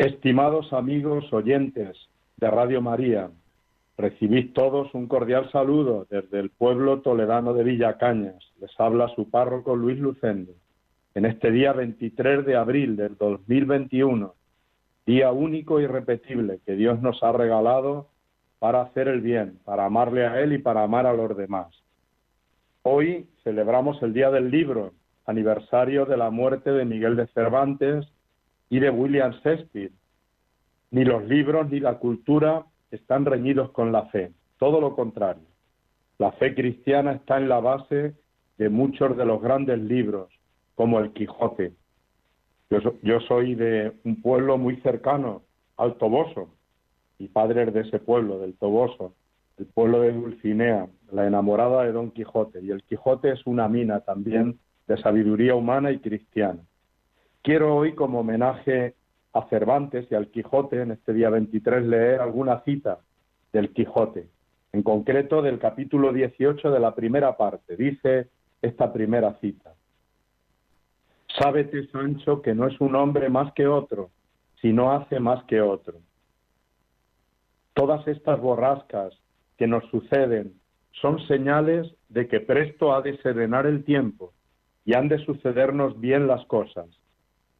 Estimados amigos oyentes de Radio María, recibid todos un cordial saludo desde el pueblo toledano de Villacañas. Les habla su párroco Luis Lucendo. En este día 23 de abril del 2021, día único y repetible que Dios nos ha regalado para hacer el bien, para amarle a Él y para amar a los demás. Hoy celebramos el Día del Libro, aniversario de la muerte de Miguel de Cervantes y de William Shakespeare, ni los libros ni la cultura están reñidos con la fe, todo lo contrario. La fe cristiana está en la base de muchos de los grandes libros, como el Quijote. Yo, soy de un pueblo muy cercano, al Toboso, y padre de ese pueblo, del Toboso, el pueblo de Dulcinea, la enamorada de Don Quijote. Y el Quijote es una mina también de sabiduría humana y cristiana. Quiero hoy, como homenaje a Cervantes y al Quijote, en este día 23, leer alguna cita del Quijote, en concreto del capítulo 18 de la primera parte. Dice esta primera cita. Sábete, Sancho, que no es un hombre más que otro, si no hace más que otro. Todas estas borrascas que nos suceden son señales de que presto ha de serenar el tiempo y han de sucedernos bien las cosas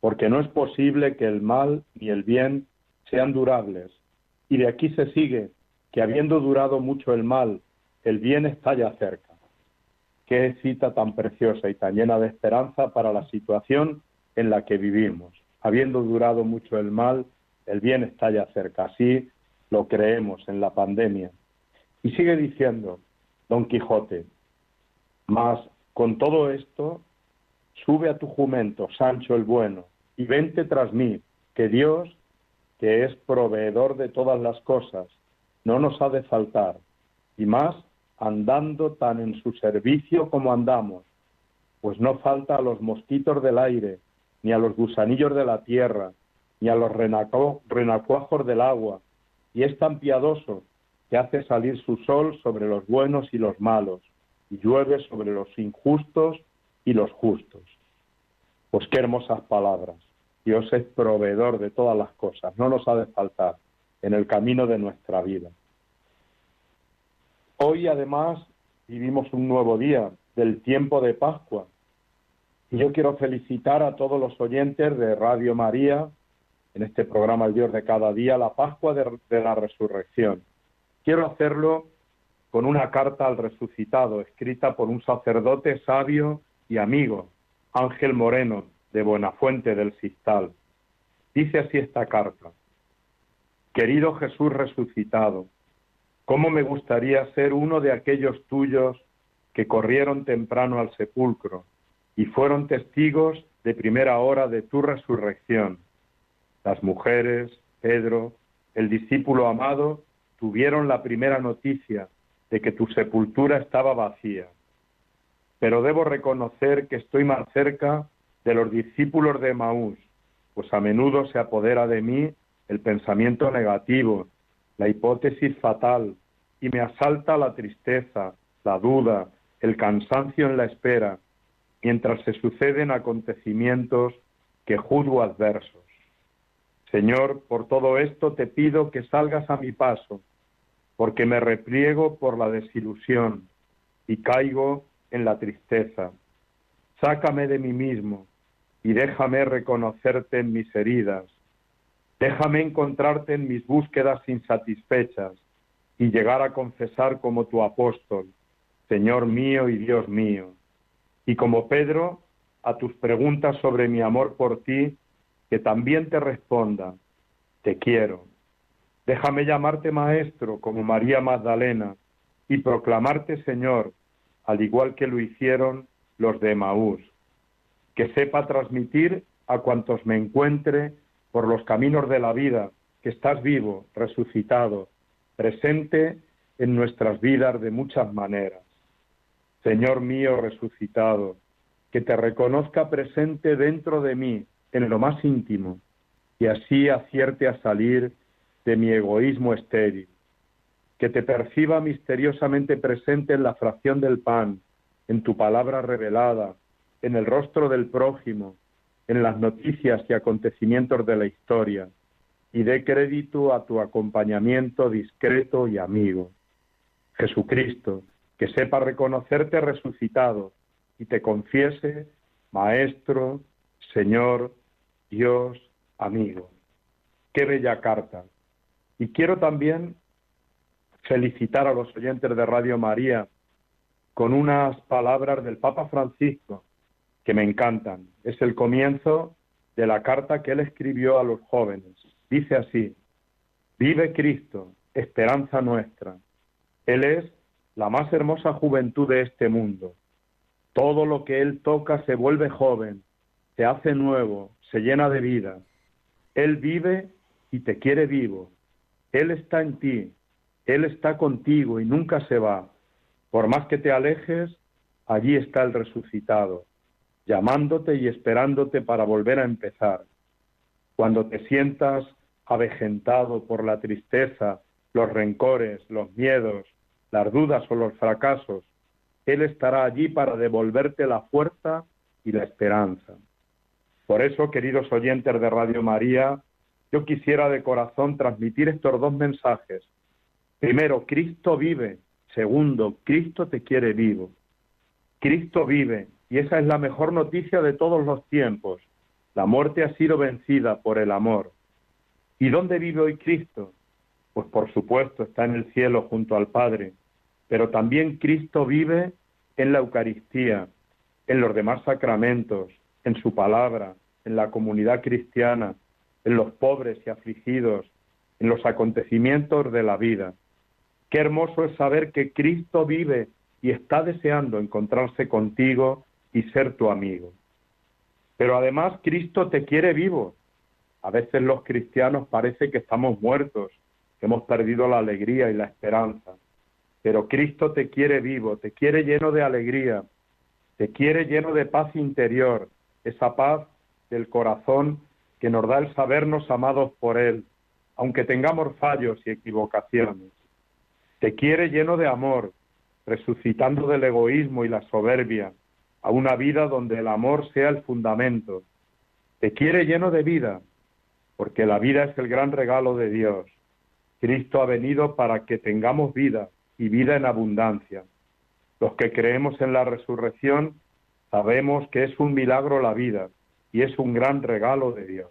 porque no es posible que el mal ni el bien sean durables. Y de aquí se sigue que habiendo durado mucho el mal, el bien está ya cerca. Qué cita tan preciosa y tan llena de esperanza para la situación en la que vivimos. Habiendo durado mucho el mal, el bien está ya cerca. Así lo creemos en la pandemia. Y sigue diciendo Don Quijote, mas con todo esto, sube a tu jumento, Sancho el bueno, y vente tras mí, que Dios, que es proveedor de todas las cosas, no nos ha de faltar, y más andando tan en su servicio como andamos, pues no falta a los mosquitos del aire, ni a los gusanillos de la tierra, ni a los renacuajos del agua, y es tan piadoso que hace salir su sol sobre los buenos y los malos, y llueve sobre los injustos y los justos. Pues qué hermosas palabras. Dios es proveedor de todas las cosas, no nos ha de faltar en el camino de nuestra vida. Hoy además vivimos un nuevo día del tiempo de Pascua y yo quiero felicitar a todos los oyentes de Radio María en este programa El Dios de cada día, la Pascua de, de la Resurrección. Quiero hacerlo con una carta al resucitado escrita por un sacerdote sabio y amigo, Ángel Moreno, de Buenafuente del Sistal. Dice así esta carta. Querido Jesús resucitado, ¿cómo me gustaría ser uno de aquellos tuyos que corrieron temprano al sepulcro y fueron testigos de primera hora de tu resurrección? Las mujeres, Pedro, el discípulo amado, tuvieron la primera noticia de que tu sepultura estaba vacía. Pero debo reconocer que estoy más cerca de los discípulos de Maús, pues a menudo se apodera de mí el pensamiento negativo, la hipótesis fatal, y me asalta la tristeza, la duda, el cansancio en la espera, mientras se suceden acontecimientos que juzgo adversos. Señor, por todo esto te pido que salgas a mi paso, porque me repliego por la desilusión y caigo en la tristeza. Sácame de mí mismo, y déjame reconocerte en mis heridas. Déjame encontrarte en mis búsquedas insatisfechas y llegar a confesar como tu apóstol, Señor mío y Dios mío. Y como Pedro, a tus preguntas sobre mi amor por ti, que también te responda, te quiero. Déjame llamarte maestro como María Magdalena y proclamarte Señor, al igual que lo hicieron los de Maús que sepa transmitir a cuantos me encuentre por los caminos de la vida que estás vivo, resucitado, presente en nuestras vidas de muchas maneras. Señor mío resucitado, que te reconozca presente dentro de mí, en lo más íntimo, y así acierte a salir de mi egoísmo estéril, que te perciba misteriosamente presente en la fracción del pan, en tu palabra revelada, en el rostro del prójimo, en las noticias y acontecimientos de la historia, y dé crédito a tu acompañamiento discreto y amigo. Jesucristo, que sepa reconocerte resucitado y te confiese, Maestro, Señor, Dios, amigo. Qué bella carta. Y quiero también felicitar a los oyentes de Radio María con unas palabras del Papa Francisco que me encantan. Es el comienzo de la carta que él escribió a los jóvenes. Dice así, vive Cristo, esperanza nuestra. Él es la más hermosa juventud de este mundo. Todo lo que Él toca se vuelve joven, se hace nuevo, se llena de vida. Él vive y te quiere vivo. Él está en ti, Él está contigo y nunca se va. Por más que te alejes, allí está el resucitado, llamándote y esperándote para volver a empezar. Cuando te sientas avejentado por la tristeza, los rencores, los miedos, las dudas o los fracasos, Él estará allí para devolverte la fuerza y la esperanza. Por eso, queridos oyentes de Radio María, yo quisiera de corazón transmitir estos dos mensajes. Primero, Cristo vive. Segundo, Cristo te quiere vivo. Cristo vive, y esa es la mejor noticia de todos los tiempos. La muerte ha sido vencida por el amor. ¿Y dónde vive hoy Cristo? Pues por supuesto está en el cielo junto al Padre, pero también Cristo vive en la Eucaristía, en los demás sacramentos, en su palabra, en la comunidad cristiana, en los pobres y afligidos, en los acontecimientos de la vida. Qué hermoso es saber que Cristo vive y está deseando encontrarse contigo y ser tu amigo. Pero además Cristo te quiere vivo. A veces los cristianos parece que estamos muertos, que hemos perdido la alegría y la esperanza. Pero Cristo te quiere vivo, te quiere lleno de alegría, te quiere lleno de paz interior, esa paz del corazón que nos da el sabernos amados por Él, aunque tengamos fallos y equivocaciones. Te quiere lleno de amor, resucitando del egoísmo y la soberbia a una vida donde el amor sea el fundamento. Te quiere lleno de vida, porque la vida es el gran regalo de Dios. Cristo ha venido para que tengamos vida y vida en abundancia. Los que creemos en la resurrección sabemos que es un milagro la vida y es un gran regalo de Dios.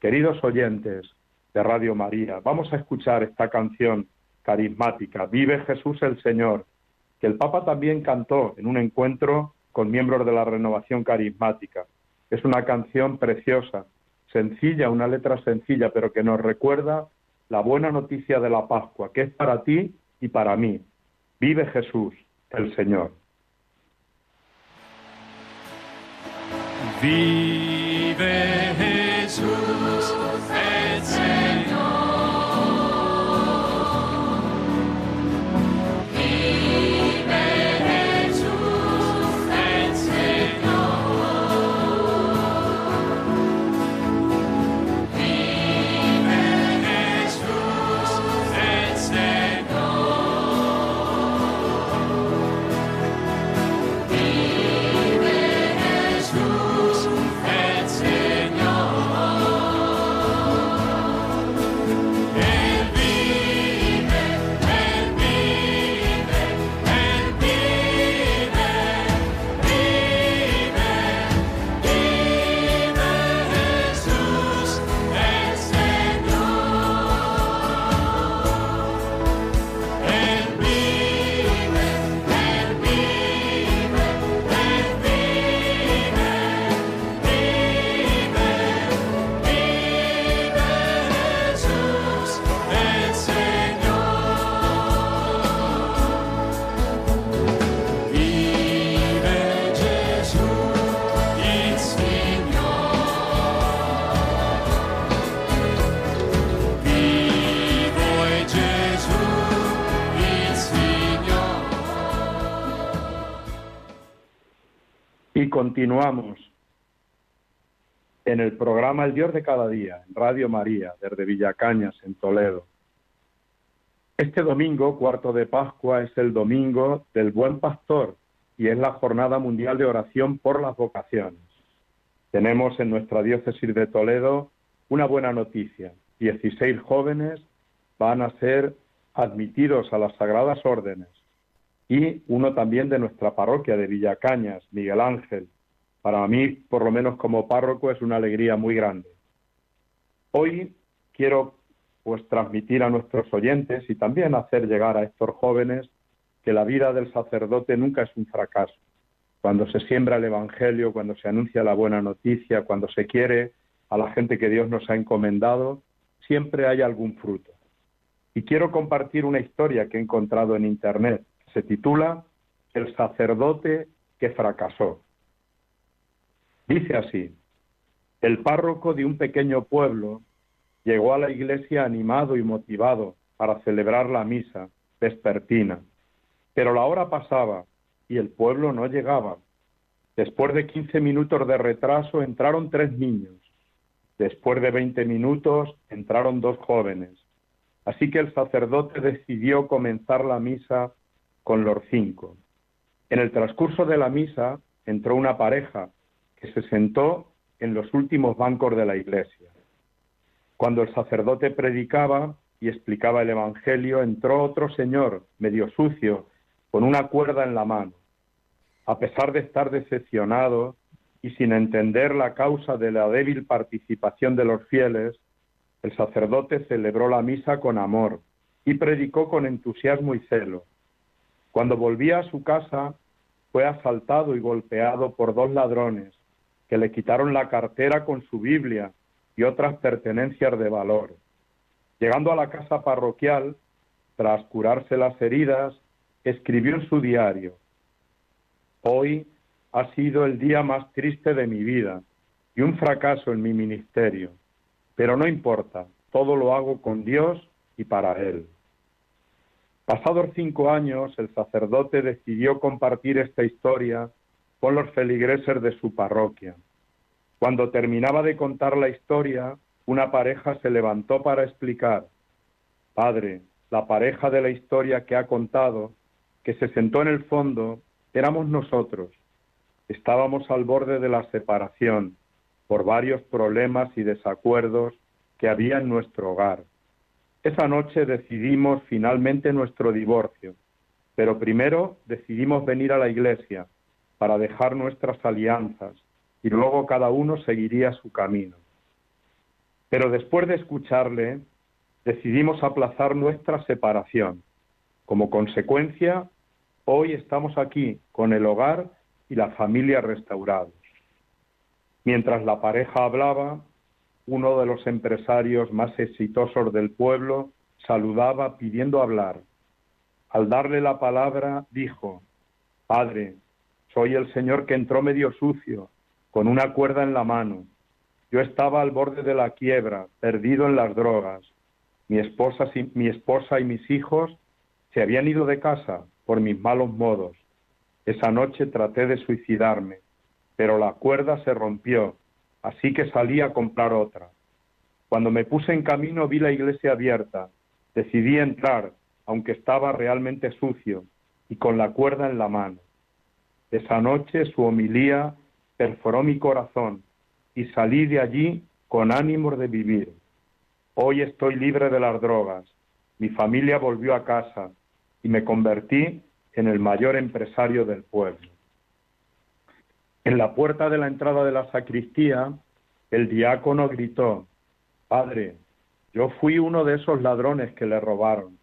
Queridos oyentes de Radio María, vamos a escuchar esta canción carismática, Vive Jesús el Señor, que el Papa también cantó en un encuentro con miembros de la renovación carismática. Es una canción preciosa, sencilla, una letra sencilla, pero que nos recuerda la buena noticia de la Pascua, que es para ti y para mí. Vive Jesús, el Señor. Vive Jesús, el Señor. Continuamos en el programa El Dios de cada día, en Radio María, desde Villacañas, en Toledo. Este domingo, cuarto de Pascua, es el domingo del Buen Pastor y es la Jornada Mundial de Oración por las Vocaciones. Tenemos en nuestra diócesis de Toledo una buena noticia. 16 jóvenes van a ser admitidos a las Sagradas Órdenes y uno también de nuestra parroquia de Villacañas, Miguel Ángel. Para mí, por lo menos como párroco, es una alegría muy grande. Hoy quiero pues transmitir a nuestros oyentes y también hacer llegar a estos jóvenes que la vida del sacerdote nunca es un fracaso. Cuando se siembra el Evangelio, cuando se anuncia la buena noticia, cuando se quiere a la gente que Dios nos ha encomendado, siempre hay algún fruto. Y quiero compartir una historia que he encontrado en Internet se titula El sacerdote que fracasó. Dice así, el párroco de un pequeño pueblo llegó a la iglesia animado y motivado para celebrar la misa vespertina, pero la hora pasaba y el pueblo no llegaba. Después de quince minutos de retraso entraron tres niños. Después de veinte minutos entraron dos jóvenes. Así que el sacerdote decidió comenzar la misa con los cinco. En el transcurso de la misa entró una pareja que se sentó en los últimos bancos de la iglesia. Cuando el sacerdote predicaba y explicaba el Evangelio, entró otro señor, medio sucio, con una cuerda en la mano. A pesar de estar decepcionado y sin entender la causa de la débil participación de los fieles, el sacerdote celebró la misa con amor y predicó con entusiasmo y celo. Cuando volvía a su casa, fue asaltado y golpeado por dos ladrones que le quitaron la cartera con su Biblia y otras pertenencias de valor. Llegando a la casa parroquial, tras curarse las heridas, escribió en su diario, Hoy ha sido el día más triste de mi vida y un fracaso en mi ministerio, pero no importa, todo lo hago con Dios y para Él. Pasados cinco años, el sacerdote decidió compartir esta historia con los feligreses de su parroquia. Cuando terminaba de contar la historia, una pareja se levantó para explicar, Padre, la pareja de la historia que ha contado, que se sentó en el fondo, éramos nosotros. Estábamos al borde de la separación por varios problemas y desacuerdos que había en nuestro hogar. Esa noche decidimos finalmente nuestro divorcio, pero primero decidimos venir a la iglesia para dejar nuestras alianzas y luego cada uno seguiría su camino. Pero después de escucharle, decidimos aplazar nuestra separación. Como consecuencia, hoy estamos aquí con el hogar y la familia restaurados. Mientras la pareja hablaba, uno de los empresarios más exitosos del pueblo, saludaba pidiendo hablar. Al darle la palabra, dijo, Padre, soy el señor que entró medio sucio, con una cuerda en la mano. Yo estaba al borde de la quiebra, perdido en las drogas. Mi esposa, y mis hijos se habían ido de casa por mis malos modos. Esa noche traté de suicidarme, pero la cuerda se rompió así que salí a comprar otra. Cuando me puse en camino vi la iglesia abierta. Decidí entrar, aunque estaba realmente sucio y con la cuerda en la mano. Esa noche su homilía perforó mi corazón y salí de allí con ánimo de vivir. Hoy estoy libre de las drogas. Mi familia volvió a casa y me convertí en el mayor empresario del pueblo. En la puerta de la entrada de la sacristía, el diácono gritó, Padre, yo fui uno de esos ladrones que le robaron.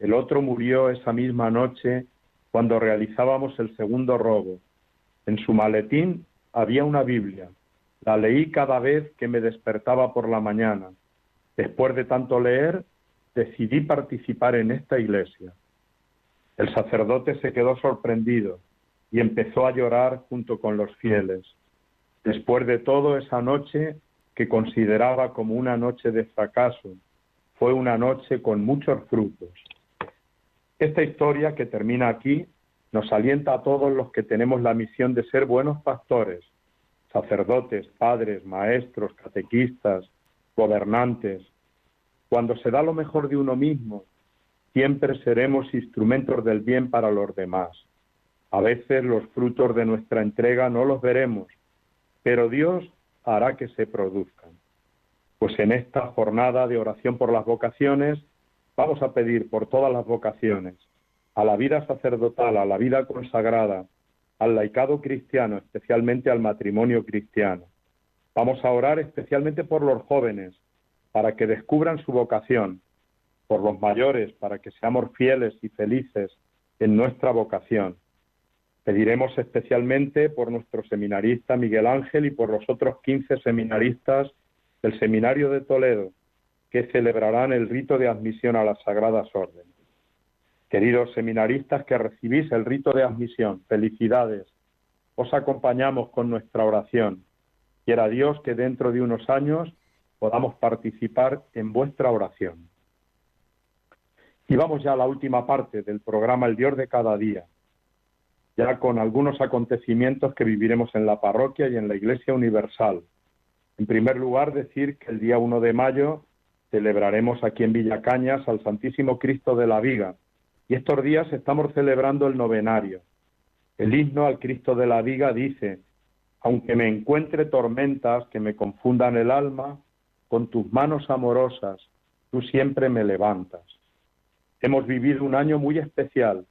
El otro murió esa misma noche cuando realizábamos el segundo robo. En su maletín había una Biblia. La leí cada vez que me despertaba por la mañana. Después de tanto leer, decidí participar en esta iglesia. El sacerdote se quedó sorprendido y empezó a llorar junto con los fieles. Después de todo, esa noche que consideraba como una noche de fracaso, fue una noche con muchos frutos. Esta historia que termina aquí nos alienta a todos los que tenemos la misión de ser buenos pastores, sacerdotes, padres, maestros, catequistas, gobernantes. Cuando se da lo mejor de uno mismo, siempre seremos instrumentos del bien para los demás. A veces los frutos de nuestra entrega no los veremos, pero Dios hará que se produzcan. Pues en esta jornada de oración por las vocaciones, vamos a pedir por todas las vocaciones, a la vida sacerdotal, a la vida consagrada, al laicado cristiano, especialmente al matrimonio cristiano. Vamos a orar especialmente por los jóvenes, para que descubran su vocación, por los mayores, para que seamos fieles y felices en nuestra vocación. Pediremos especialmente por nuestro seminarista Miguel Ángel y por los otros 15 seminaristas del Seminario de Toledo, que celebrarán el rito de admisión a las Sagradas Órdenes. Queridos seminaristas que recibís el rito de admisión, felicidades. Os acompañamos con nuestra oración. Quiera Dios que dentro de unos años podamos participar en vuestra oración. Y vamos ya a la última parte del programa El Dios de cada día, ya con algunos acontecimientos que viviremos en la parroquia y en la Iglesia Universal. En primer lugar, decir que el día 1 de mayo celebraremos aquí en Villacañas al Santísimo Cristo de la Viga, y estos días estamos celebrando el novenario. El himno al Cristo de la Viga dice, aunque me encuentre tormentas que me confundan el alma, con tus manos amorosas tú siempre me levantas. Hemos vivido un año muy especial.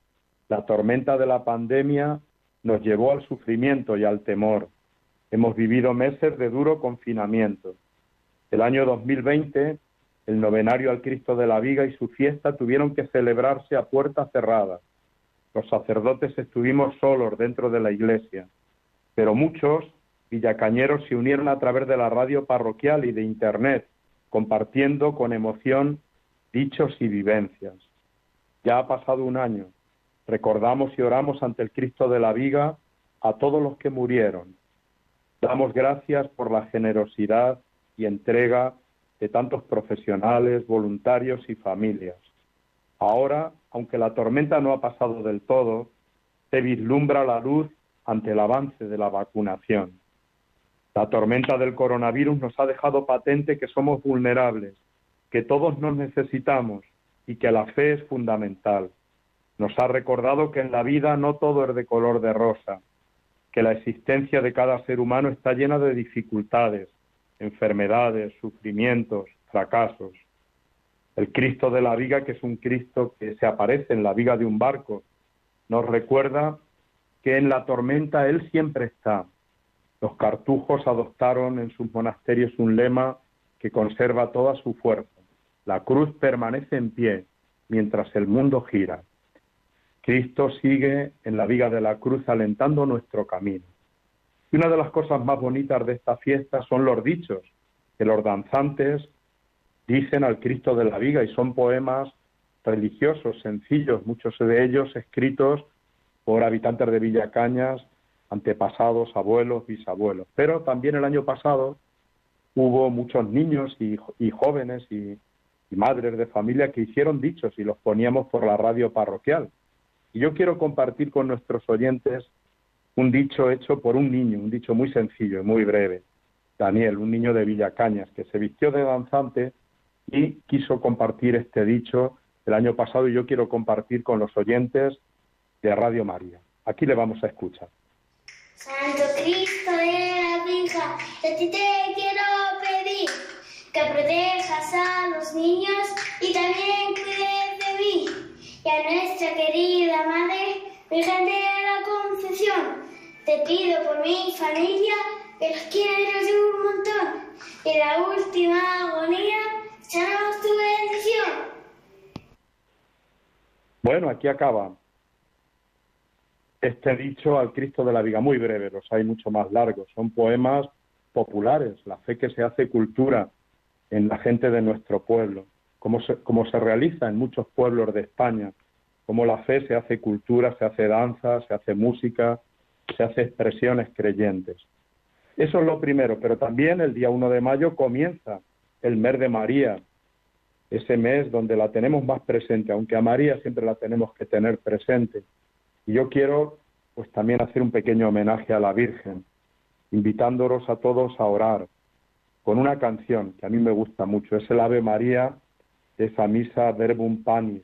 La tormenta de la pandemia nos llevó al sufrimiento y al temor. Hemos vivido meses de duro confinamiento. El año 2020 el novenario al Cristo de la Viga y su fiesta tuvieron que celebrarse a puerta cerrada. Los sacerdotes estuvimos solos dentro de la iglesia, pero muchos villacañeros se unieron a través de la radio parroquial y de Internet, compartiendo con emoción dichos y vivencias. Ya ha pasado un año. Recordamos y oramos ante el Cristo de la Viga a todos los que murieron. Damos gracias por la generosidad y entrega de tantos profesionales, voluntarios y familias. Ahora, aunque la tormenta no ha pasado del todo, se vislumbra la luz ante el avance de la vacunación. La tormenta del coronavirus nos ha dejado patente que somos vulnerables, que todos nos necesitamos y que la fe es fundamental. Nos ha recordado que en la vida no todo es de color de rosa, que la existencia de cada ser humano está llena de dificultades, enfermedades, sufrimientos, fracasos. El Cristo de la viga, que es un Cristo que se aparece en la viga de un barco, nos recuerda que en la tormenta Él siempre está. Los cartujos adoptaron en sus monasterios un lema que conserva toda su fuerza. La cruz permanece en pie mientras el mundo gira. Cristo sigue en la viga de la cruz alentando nuestro camino. Y una de las cosas más bonitas de esta fiesta son los dichos, que los danzantes dicen al Cristo de la Viga y son poemas religiosos, sencillos, muchos de ellos escritos por habitantes de Villacañas, antepasados, abuelos, bisabuelos. Pero también el año pasado hubo muchos niños y, jóvenes y, y madres de familia que hicieron dichos y los poníamos por la radio parroquial. Y yo quiero compartir con nuestros oyentes un dicho hecho por un niño, un dicho muy sencillo y muy breve. Daniel, un niño de Villacañas, que se vistió de danzante y quiso compartir este dicho el año pasado y yo quiero compartir con los oyentes de Radio María. Aquí le vamos a escuchar. Santo Cristo de la Virgen, a ti te quiero pedir que protejas a los niños y también cuides y a nuestra querida Madre Virgen de la Concepción te pido por mi familia, que los quiero un montón. Y la última agonía, echamos tu bendición. Bueno, aquí acaba este dicho al Cristo de la Viga, muy breve, los hay mucho más largos. Son poemas populares, la fe que se hace cultura en la gente de nuestro pueblo, como se, realiza en muchos pueblos de España, como la fe se hace cultura, se hace danza, se hace música, se hace expresiones creyentes. Eso es lo primero, pero también el día 1 de mayo comienza el mes de María, ese mes donde la tenemos más presente, aunque a María siempre la tenemos que tener presente. Y yo quiero pues también hacer un pequeño homenaje a la Virgen, invitándolos a todos a orar con una canción que a mí me gusta mucho, es el Ave María esa misa Verbum Panis,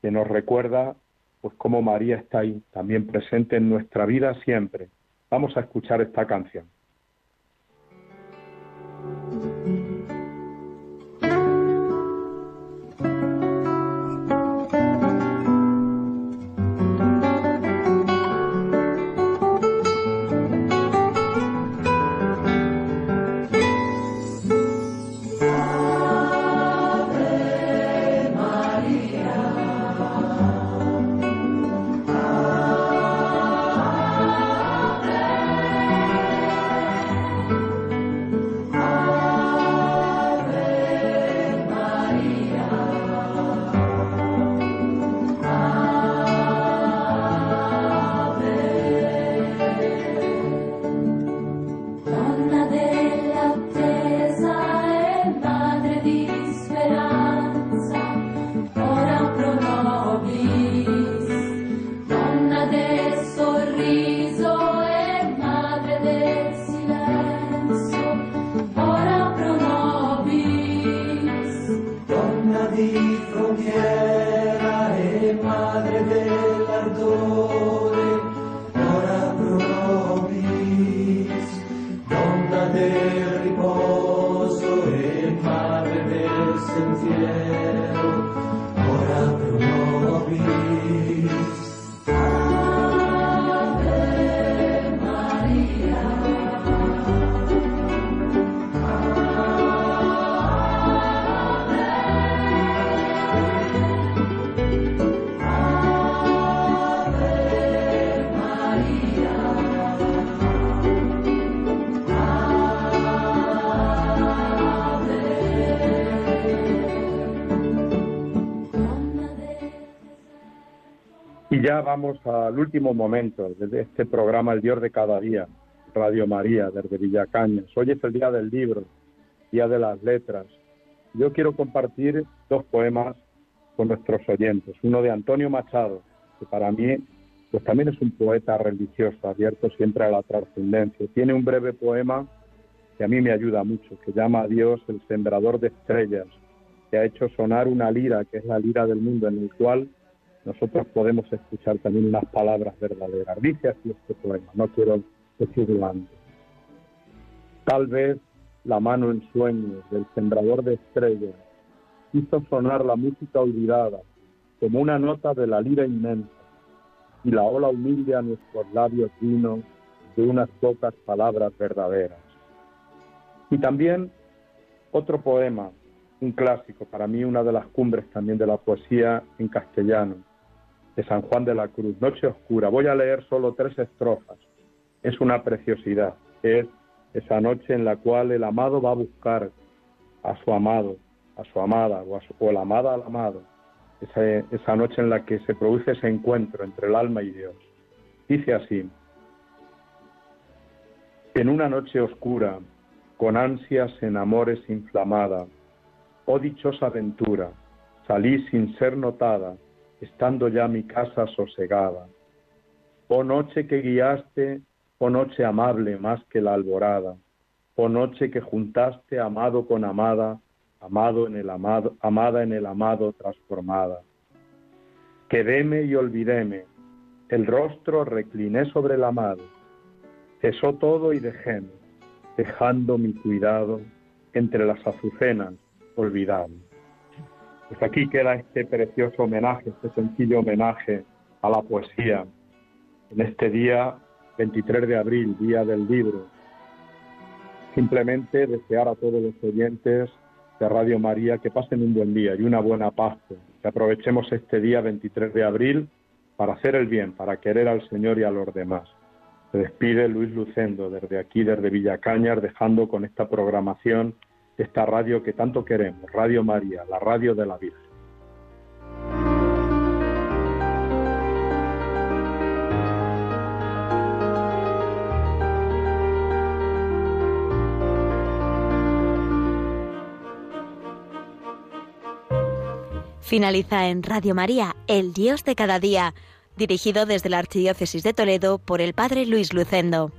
que nos recuerda pues cómo María está ahí, también presente en nuestra vida siempre. Vamos a escuchar esta canción. Ya vamos al último momento de este programa El Dios de cada día, Radio María, desde Villacañas. Hoy es el día del libro, día de las letras. Yo quiero compartir dos poemas con nuestros oyentes. Uno de Antonio Machado, que para mí pues también es un poeta religioso, abierto siempre a la trascendencia. Tiene un breve poema que a mí me ayuda mucho, que llama a Dios el sembrador de estrellas, que ha hecho sonar una lira, que es la lira del mundo, en el cual nosotros podemos escuchar también unas palabras verdaderas. Dice así este poema, no quiero decirlo antes. Tal vez la mano en sueños del sembrador de estrellas hizo sonar la música olvidada como una nota de la lira inmensa y la ola humilde a nuestros labios vino de unas pocas palabras verdaderas. Y también otro poema, un clásico, para mí una de las cumbres también de la poesía en castellano, de San Juan de la Cruz, Noche Oscura. Voy a leer solo tres estrofas. Es una preciosidad. Es esa noche en la cual el amado va a buscar a su amado, a su amada o, a su, o la amada al amado. Esa, esa noche en la que se produce ese encuentro entre el alma y Dios. Dice así, en una noche oscura, con ansias en amores inflamada, oh dichosa aventura, salí sin ser notada, estando ya mi casa sosegada. Oh noche que guiaste, oh noche amable más que la alborada, oh noche que juntaste amado con amada, amado en el amado, amada en el amado transformada. Quedéme y olvidéme, el rostro recliné sobre el amado, cesó todo y dejéme, dejando mi cuidado entre las azucenas olvidado. Pues aquí queda este precioso homenaje, este sencillo homenaje a la poesía en este día 23 de abril, día del libro. Simplemente desear a todos los oyentes de Radio María que pasen un buen día y una buena paz, que aprovechemos este día 23 de abril para hacer el bien, para querer al Señor y a los demás. Se despide Luis Lucendo desde aquí, desde Villacañas, dejando con esta programación esta radio que tanto queremos, Radio María, la radio de la Virgen. Finaliza en Radio María, El Dios de cada día dirigido desde la Archidiócesis de Toledo por el Padre Luis Lucendo.